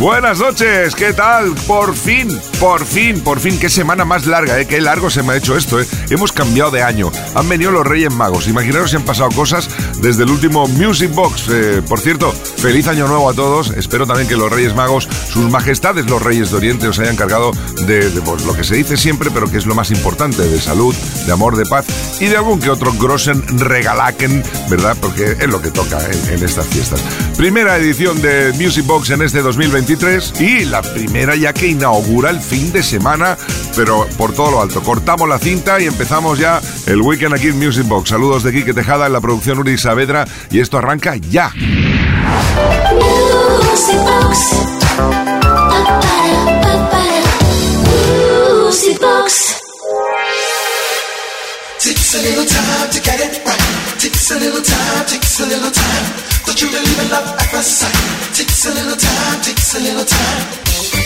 Buenas noches, ¿qué tal? Por fin, por fin, por fin, qué semana más larga, ¿eh? Qué largo se me ha hecho esto, ¿eh? Hemos cambiado de año, han venido los Reyes Magos, imaginaros si han pasado cosas desde el último Music Box. Eh, por cierto, feliz año nuevo a todos, espero también que los Reyes Magos, sus majestades los Reyes de Oriente, os hayan cargado de, pues, lo que se dice siempre, pero que es lo más importante, de salud, de amor, de paz y de algún que otro grosen regalaken, ¿verdad? Porque es lo que toca en, estas fiestas. Primera edición de Music Box en este 2020 y la primera ya que inaugura el fin de semana, pero por todo lo alto. Cortamos la cinta y empezamos ya el weekend aquí en Music Box. Saludos de Quique Tejada en la producción Uri Saavedra y esto arranca ya. Takes a little time, takes a little time. Don't you believe in love at first sight? Takes a little time, takes a little time.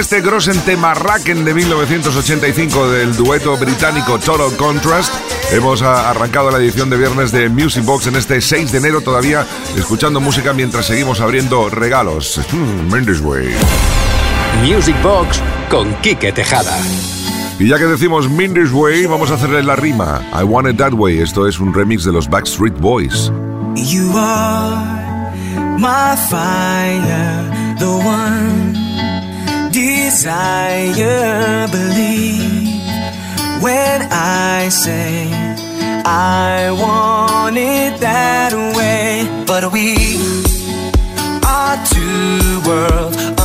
Este Grossen tema Racken de 1985 del dueto británico Total Contrast, hemos arrancado la edición de viernes de Music Box en este 6 de enero, todavía escuchando música mientras seguimos abriendo regalos. Hmm, Mendes Way. Music Box con Quique Tejada. Y ya que decimos Mindy's Way, vamos a hacerle la rima. I Want It That Way. Esto es un remix de los Backstreet Boys. You are my fire, the one desire, believe when I say I want it that way. But we are two worlds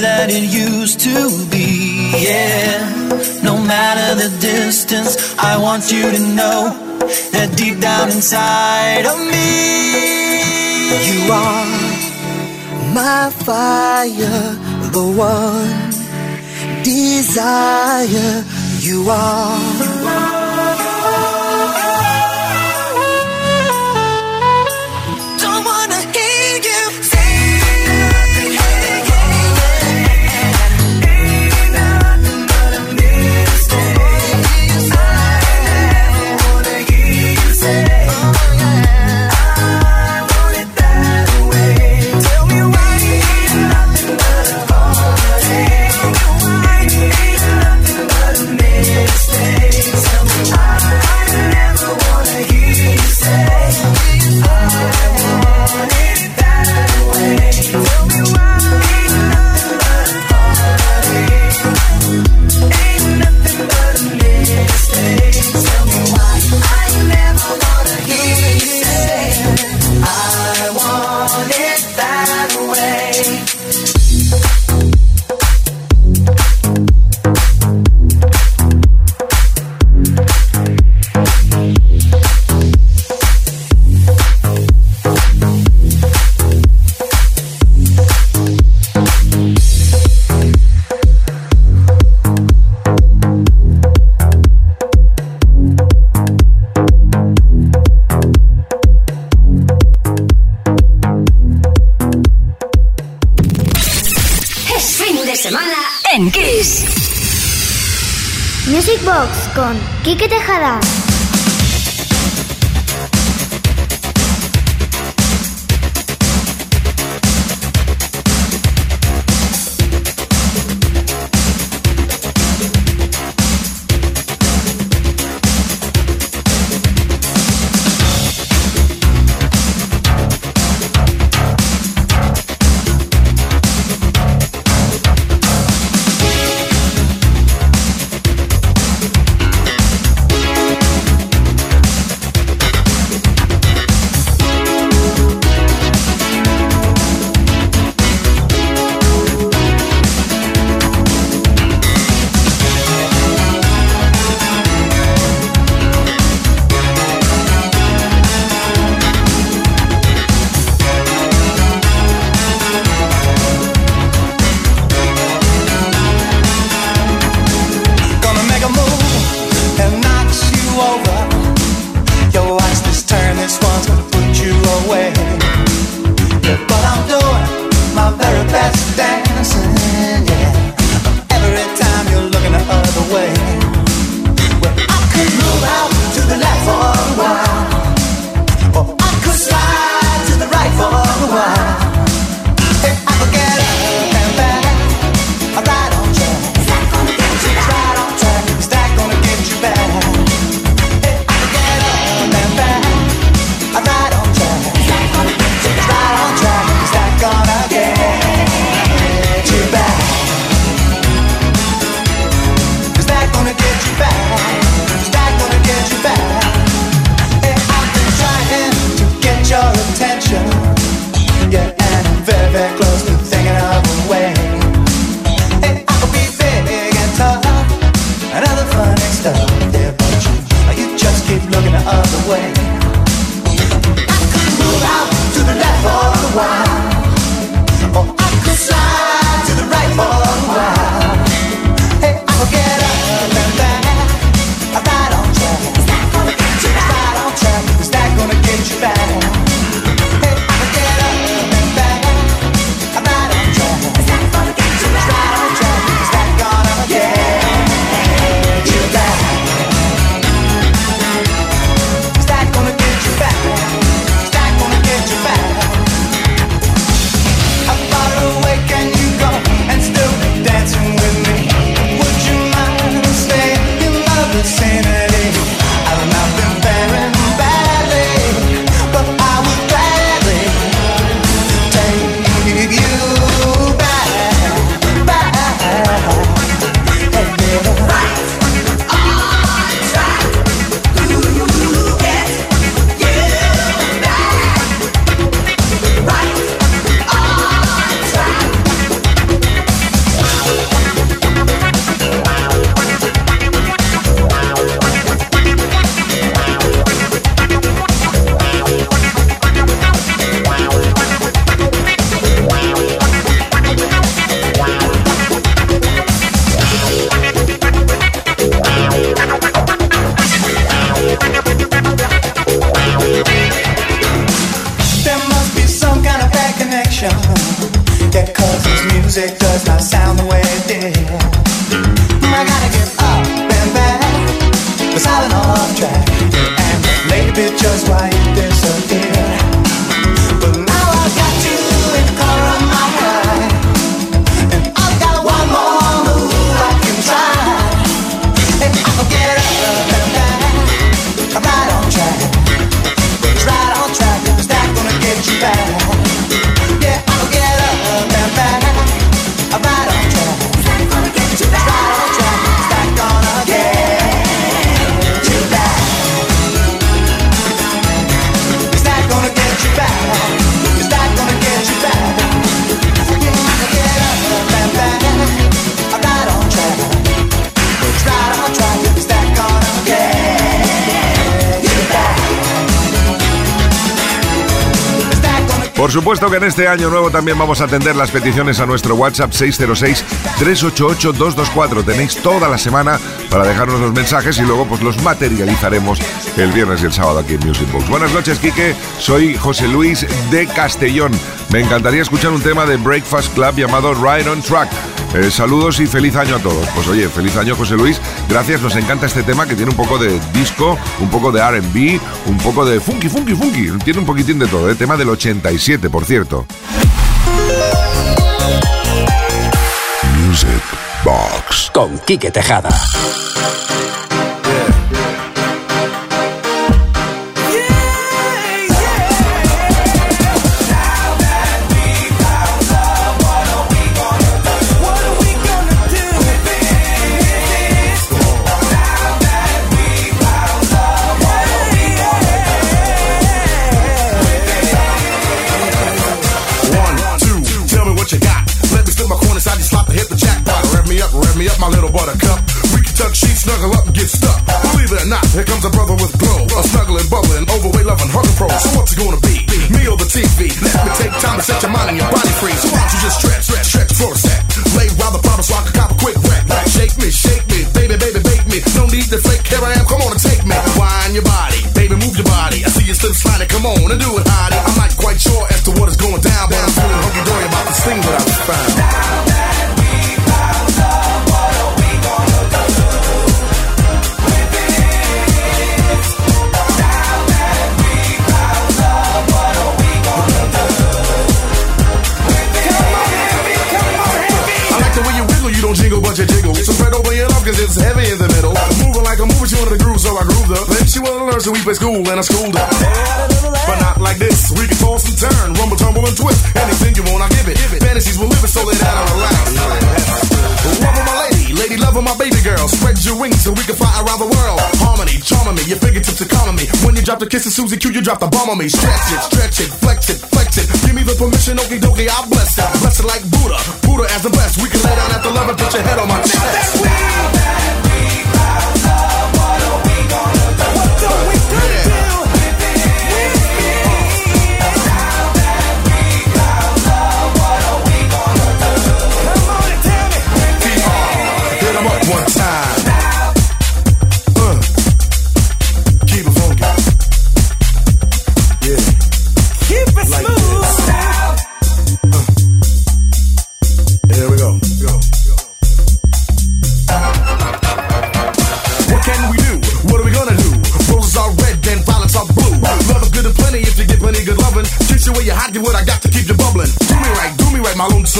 that it used to be. Yeah, no matter the distance, I want you to know that deep down inside of me, you are my fire, the one desire you are. You are supuesto que en este año nuevo también vamos a atender las peticiones a nuestro WhatsApp 606-388-224. Tenéis toda la semana para dejarnos los mensajes y luego pues los materializaremos el viernes y el sábado aquí en Music Box. Buenas noches, Quique. Soy José Luis de Castellón. Me encantaría escuchar un tema de Breakfast Club llamado Ride on Track. Eh, saludos y feliz año a todos. Pues oye, feliz año José Luis. Gracias, nos encanta este tema que tiene un poco de disco, un poco de RB, un poco de funky, funky, funky. Tiene un poquitín de todo, ¿eh? tema del 87, por cierto. Music Box. Con Quique Tejada. So we play school, and I schooled her. But not like this, we can toss and turn, rumble, tumble, and twist. Anything you want, I give it. Fantasies will live it, so lay down and relax. Love my lady, lady love my baby girl. Spread your wings so we can fly around the world. Harmony, charming me, your fingertips are calming me. When you drop the kiss of Susie Q, you drop the bomb on me. Stretch it, stretch it, flex it, flex it. Give me the permission, okie dokie, I bless it. Bless it like Buddha, Buddha as the best. We can lay down at the and put your head on my chest.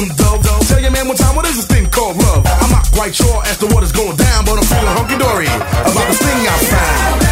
Me right, my. Tell your man one time, what is this thing called love? I'm not quite sure as to what is going down, but I'm feeling hunky dory about this thing I found.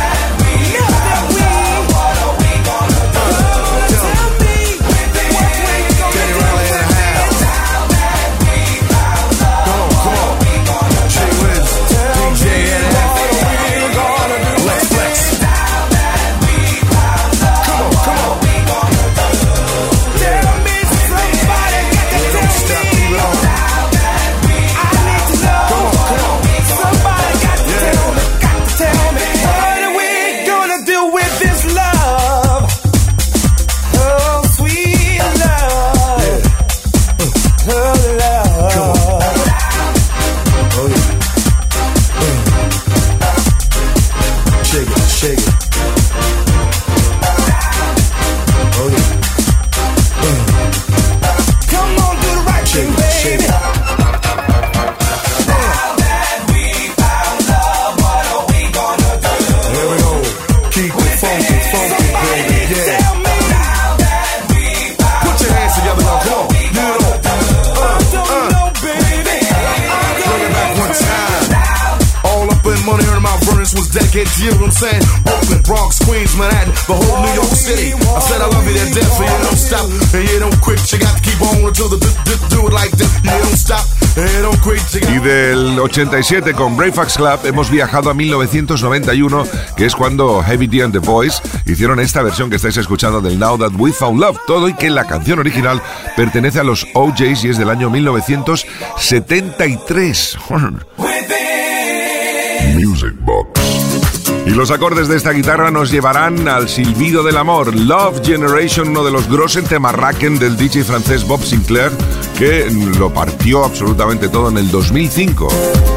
87 con Breakfast Club hemos viajado a 1991, que es cuando Heavy D and the Boys hicieron esta versión que estáis escuchando del Now That We Found Love, todo y que la canción original pertenece a los OJs y es del año 1973. Music Box. Y los acordes de esta guitarra nos llevarán al silbido del amor, Love Generation, uno de los grossen del DJ francés Bob Sinclair, que lo partió absolutamente todo en el 2005.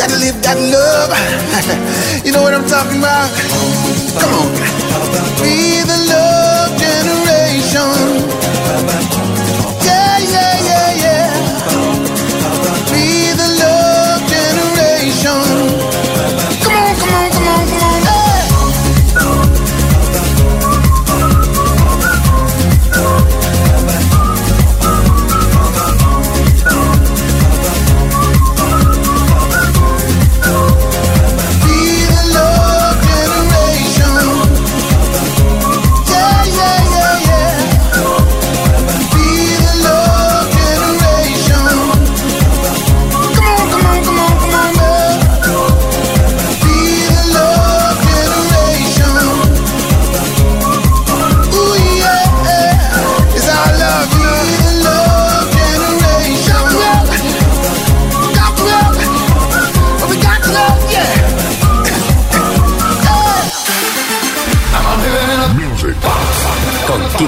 Gotta live that love. you know what I'm talking about? Come on. Be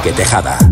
Enrique Tejada.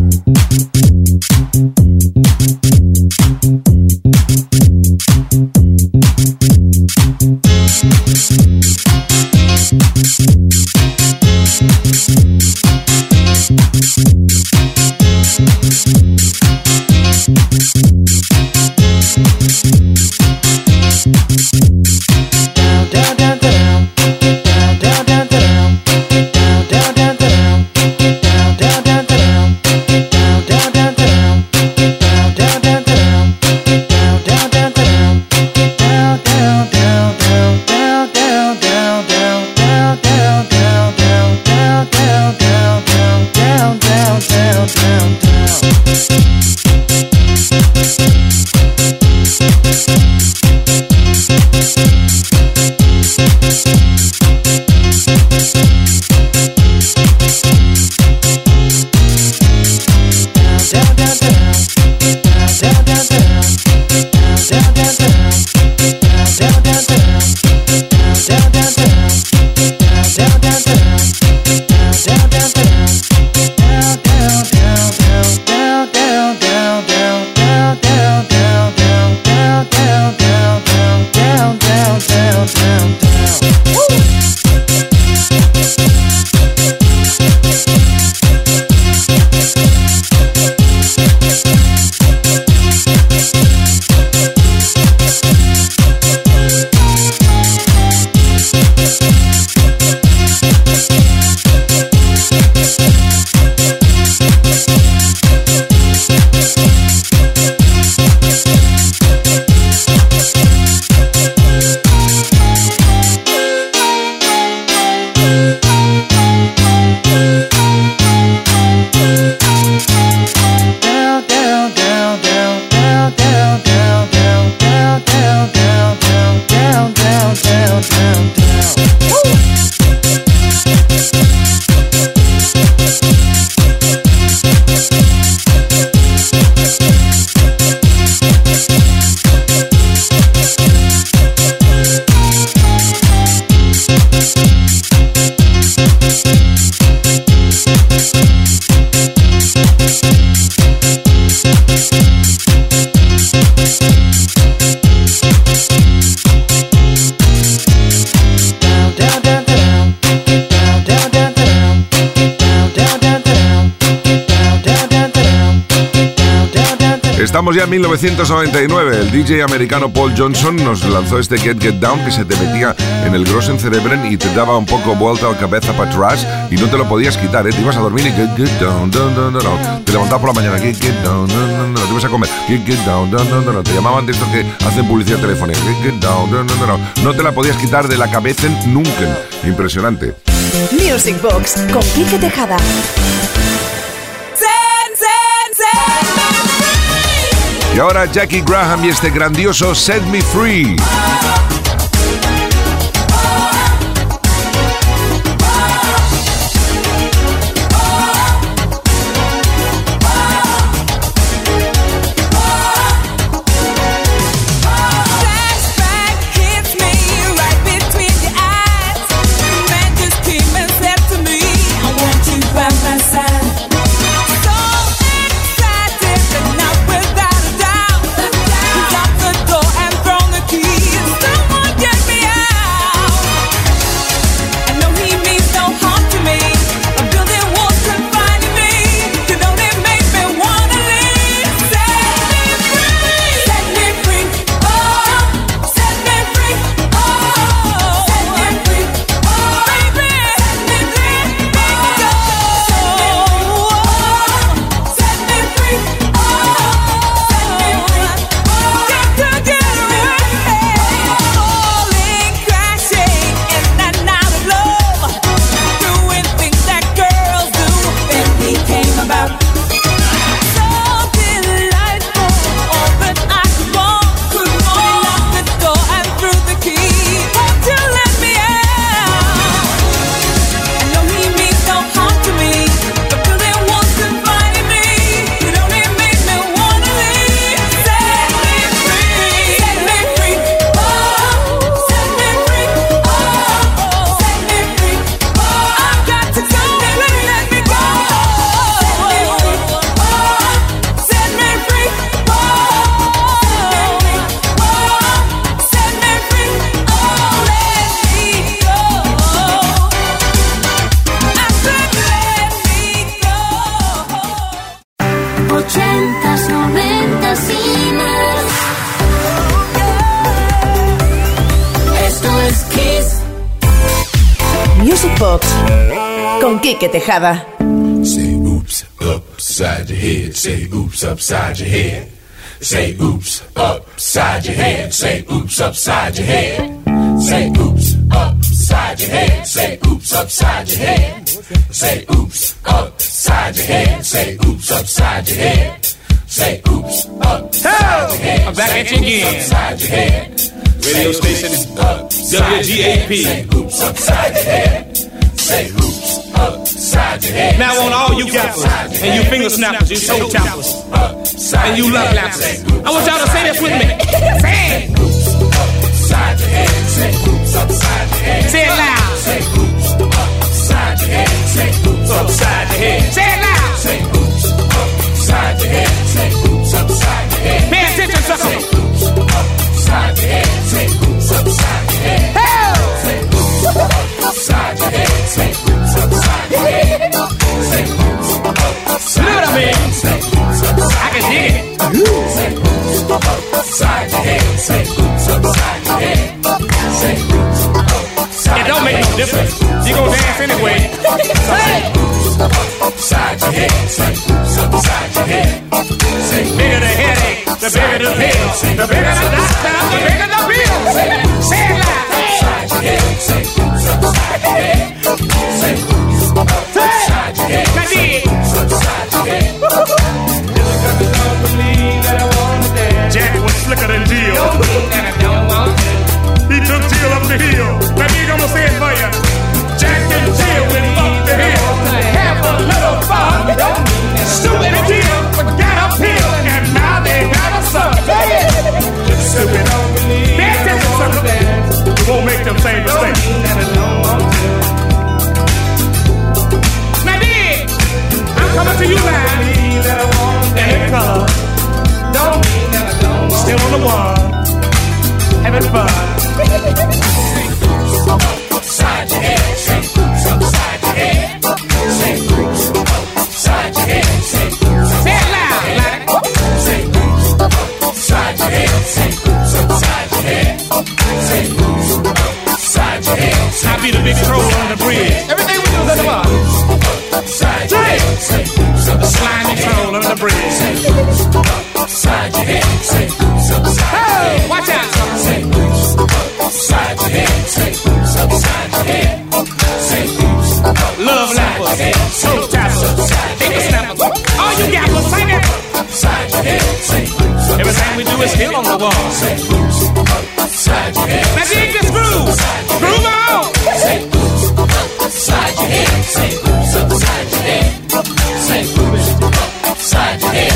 1999. El DJ americano Paul Johnson nos lanzó este Get Get Down que se te metía en el grosen cerebren y te daba un poco vuelta la cabeza para atrás y no te lo podías quitar, ¿eh? Te ibas a dormir y Get Get Down, down, down, down, Te levantabas por la mañana, Get Get Down, down, down, down. Te ibas a comer, Get Get Down, down, down, down. Te llamaban de estos que hacen publicidad telefónica, Get Get Down, down, down, down. No te la podías quitar de la cabeza nunca. Impresionante. Music Box con Quique Tejada. Y ahora Jackie Graham y este grandioso Set Me Free. Quique Tejada. Say oops upside your head. Say oops upside your head. Say oops upside your head. Say oops upside your head. Say oops upside your head. Say oops upside your head. Say oops upside your head. Say oops upside your head. Say oops upside your head. I'm back at you again. Upside your head. Radio station WGAP. Say oops upside your head. Say oops upside your head. Now on all you gappers and you finger snappers, you toe tappers, and you love lappers. I want y'all to say this with me. Say it. Upside your head. Say oops upside your head. Say it loud. Say oops upside your head. Say oops upside your head. Say it loud. Say oops upside your head. Say oops upside your head. Pay attention, sucker. Say oops upside your head. Say oops upside your head. Hell. Say oops upside your head. Say oops upside your head. Say oops upside You know what I mean? Say oops upside I can dig it. Say oops upside your head. Say oops upside your head. Say upside It don't make no difference. You gonna dance anyway. Oops upside your head. Say upside your head. Say bigger the headache, the bigger the pill. The bigger the doctor, the bigger the bill. Say it loud.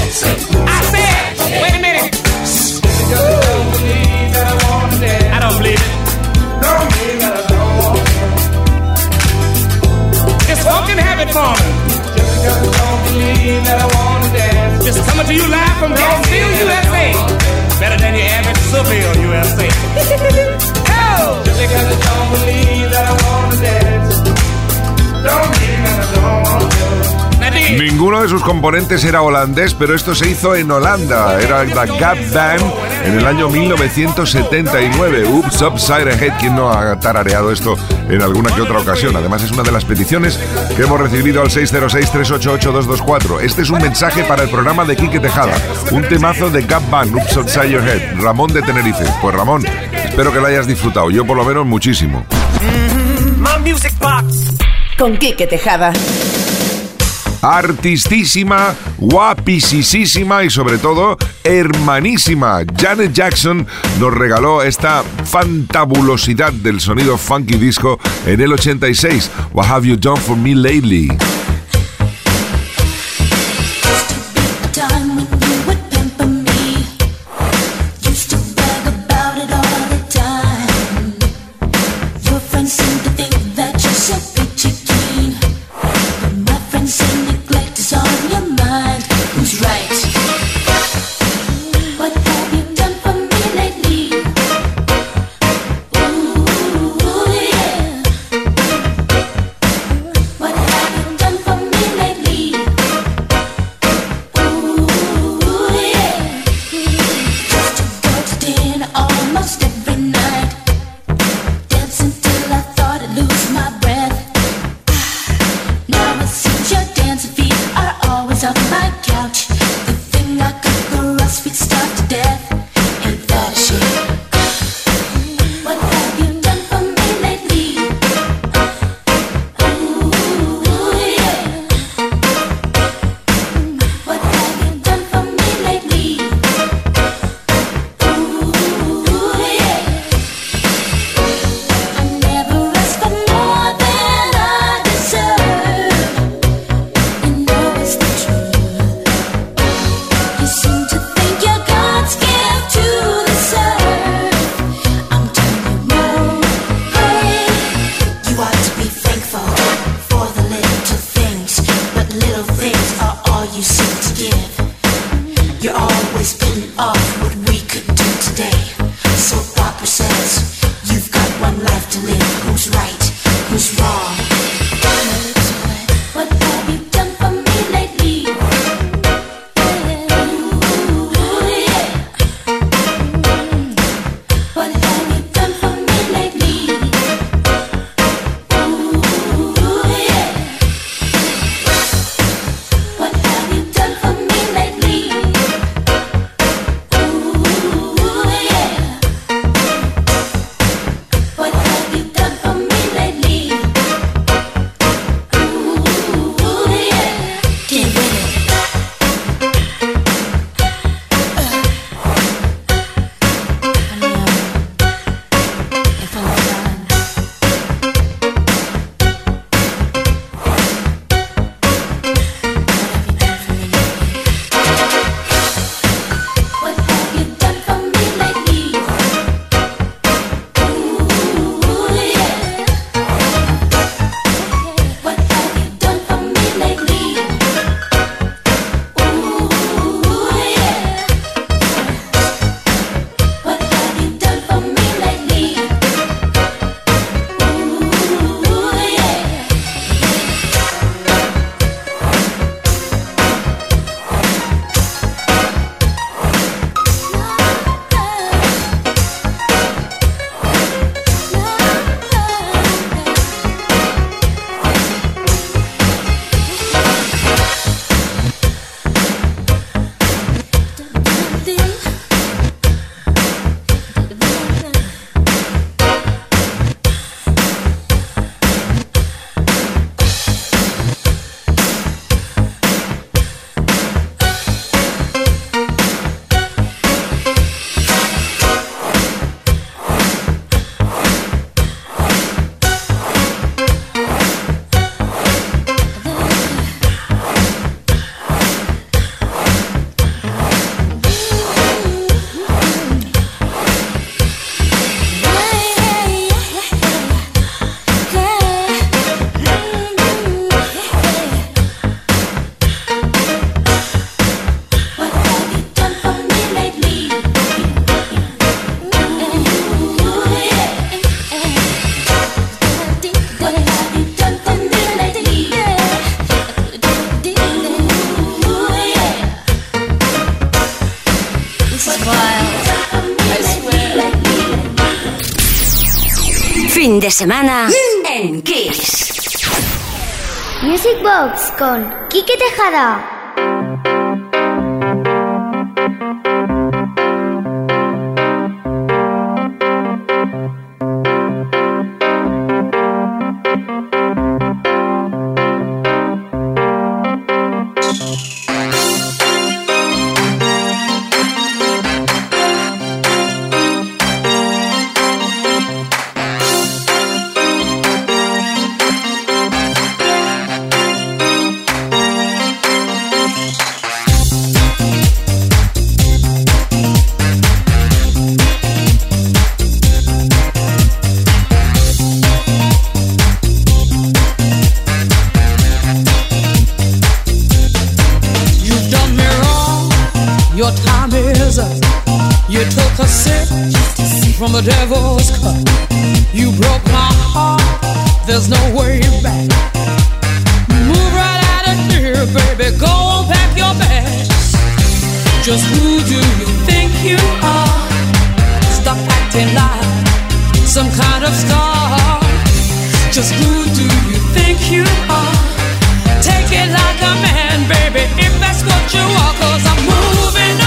I said, wait a minute. I don't believe it. It's habit. Just because don't believe that I wanna dance Just coming to you live from USA. Better than your average USA. oh! Just because I don't believe that I wanna dance. Don't mean that I don't want to. Ninguno de sus componentes era holandés, pero esto se hizo en Holanda. Era la Gap Band en el año 1979. Oops, Upside Ahead. ¿Quién no ha tarareado esto en alguna que otra ocasión? Además, es una de las peticiones que hemos recibido al 606-388-224. Este es un mensaje para el programa de Quique Tejada. Un temazo de Gap Band, Oops, Upside Your Head. Ramón de Tenerife. Pues Ramón, espero que lo hayas disfrutado. Yo, por lo menos, muchísimo. My Music Box. Con Quique Tejada. Artistísima, guapisísima y sobre todo hermanísima. Janet Jackson nos regaló esta fantabulosidad del sonido funky disco en el 86. What have you done for me lately? Semana en Kiss. Music Box con Quique Tejada. Your time is up. You took a sip from the devil's cup. You broke my heart. There's no way back. Move right out of here, baby. Go on, pack your bags. Just who do you think you are? Stop acting like some kind of star. Just who do you think you are? Take it like a man, baby, if that's what you are. Cause I'm moving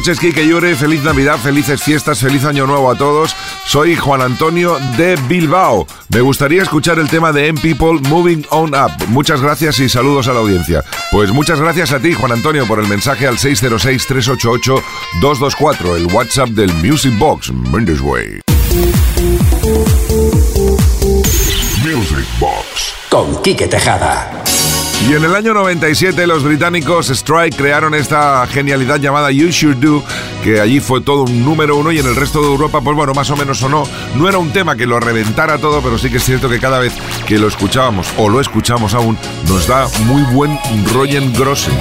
noches, Kike Yure. Feliz Navidad, felices fiestas, feliz Año Nuevo a todos. Soy Juan Antonio de Bilbao. Me gustaría escuchar el tema de M People Moving On Up. Muchas gracias y saludos a la audiencia. Pues muchas gracias a ti, Juan Antonio, por el mensaje al 606-388-224, el WhatsApp del Music Box, Mendes Way. Music Box. Con Quique Tejada. Y en el año 97 los británicos Strike crearon esta genialidad llamada You Should Do, que allí fue todo un número uno y en el resto de Europa, pues bueno, más o menos sonó. No era un tema que lo reventara todo, pero sí que es cierto que cada vez que lo escuchábamos, o lo escuchamos aún, nos da muy buen Royen Grossen.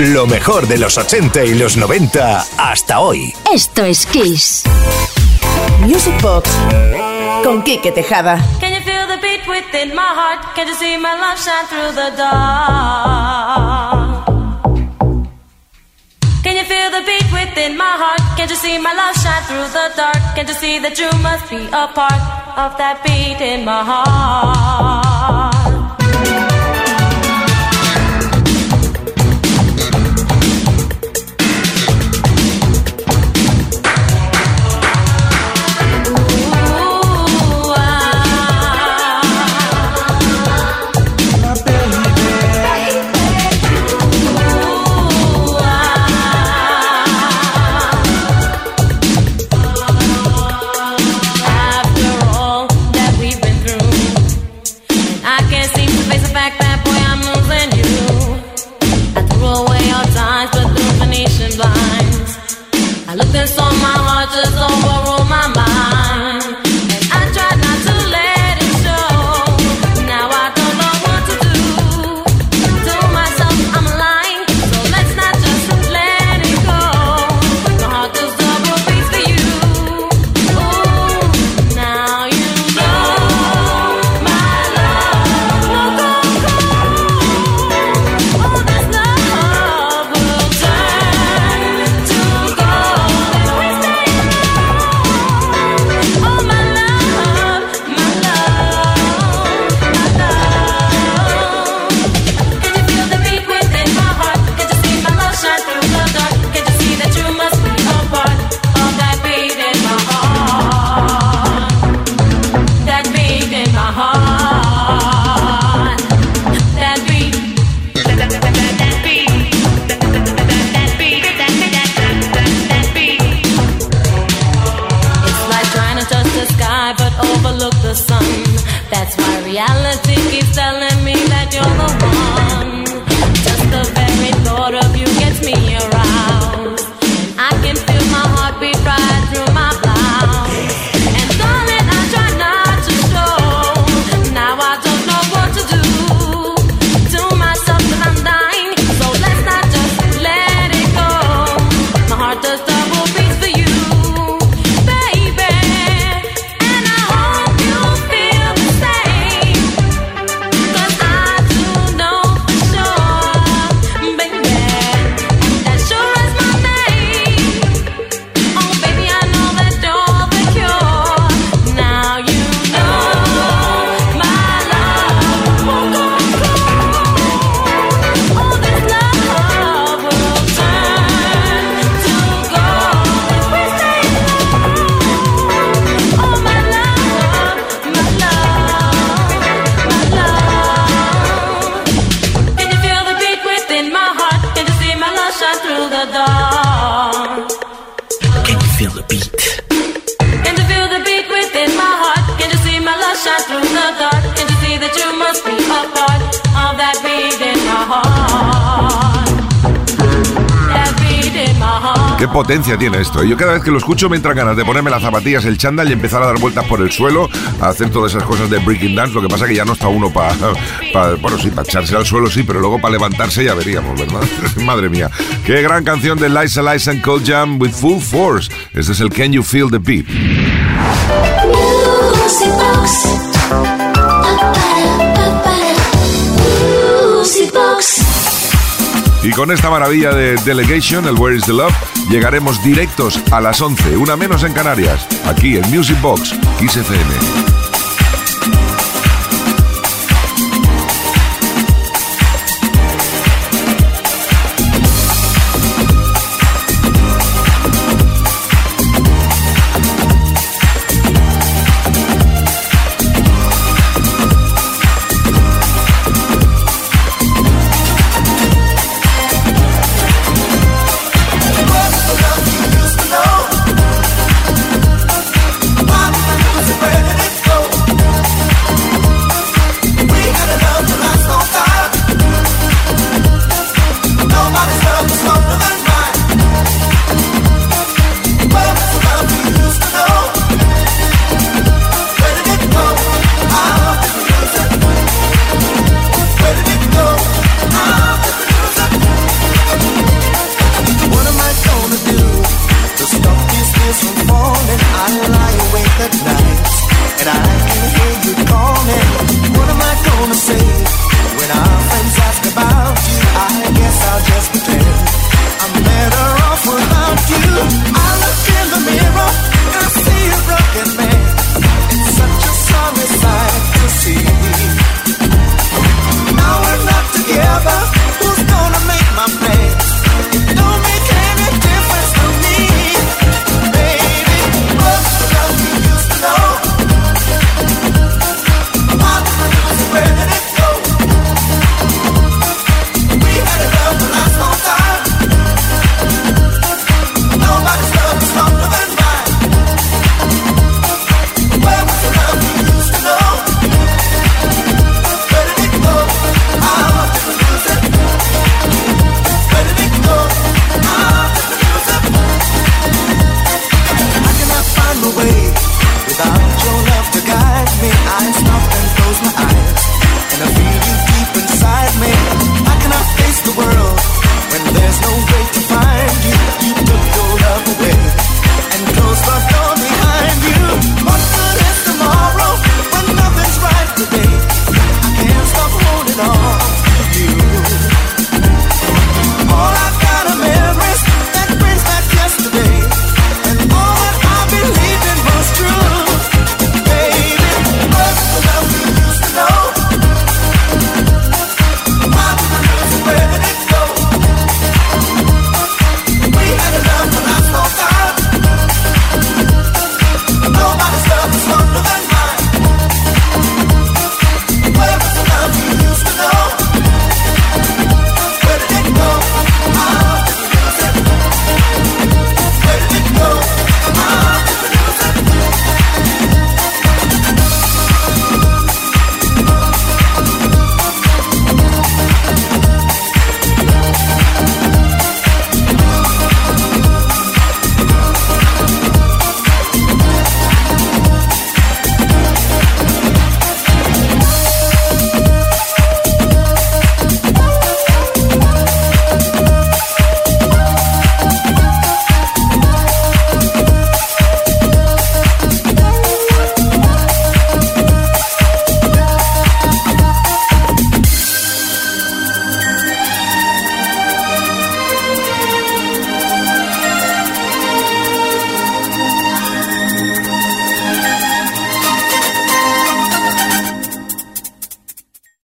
Lo mejor de los 80 y los 90 hasta hoy. Esto es Kiss. Music Box con Quique Tejada. Can you feel the beat within my heart? Can you see my love shine through the dark? Can you feel the beat within my heart? Can you see my love shine through the dark? Can you see that you must be a part of that beat in my heart? Potencia tiene esto. Yo cada vez que lo escucho me entran ganas de ponerme las zapatillas, el chándal y empezar a dar vueltas por el suelo, a hacer todas esas cosas de breaking dance. Lo que pasa que ya no está uno para, bueno, sí, para echarse al suelo, sí, pero luego para levantarse ya veríamos, ¿verdad? Madre mía. Qué gran canción de Liza Liza and Cold Jam with Full Force. Este es el Can You Feel the Beat. Y con esta maravilla de Delegation, el Where is the Love, llegaremos directos a las 11, una menos en Canarias, aquí en Music Box, Kiss FM.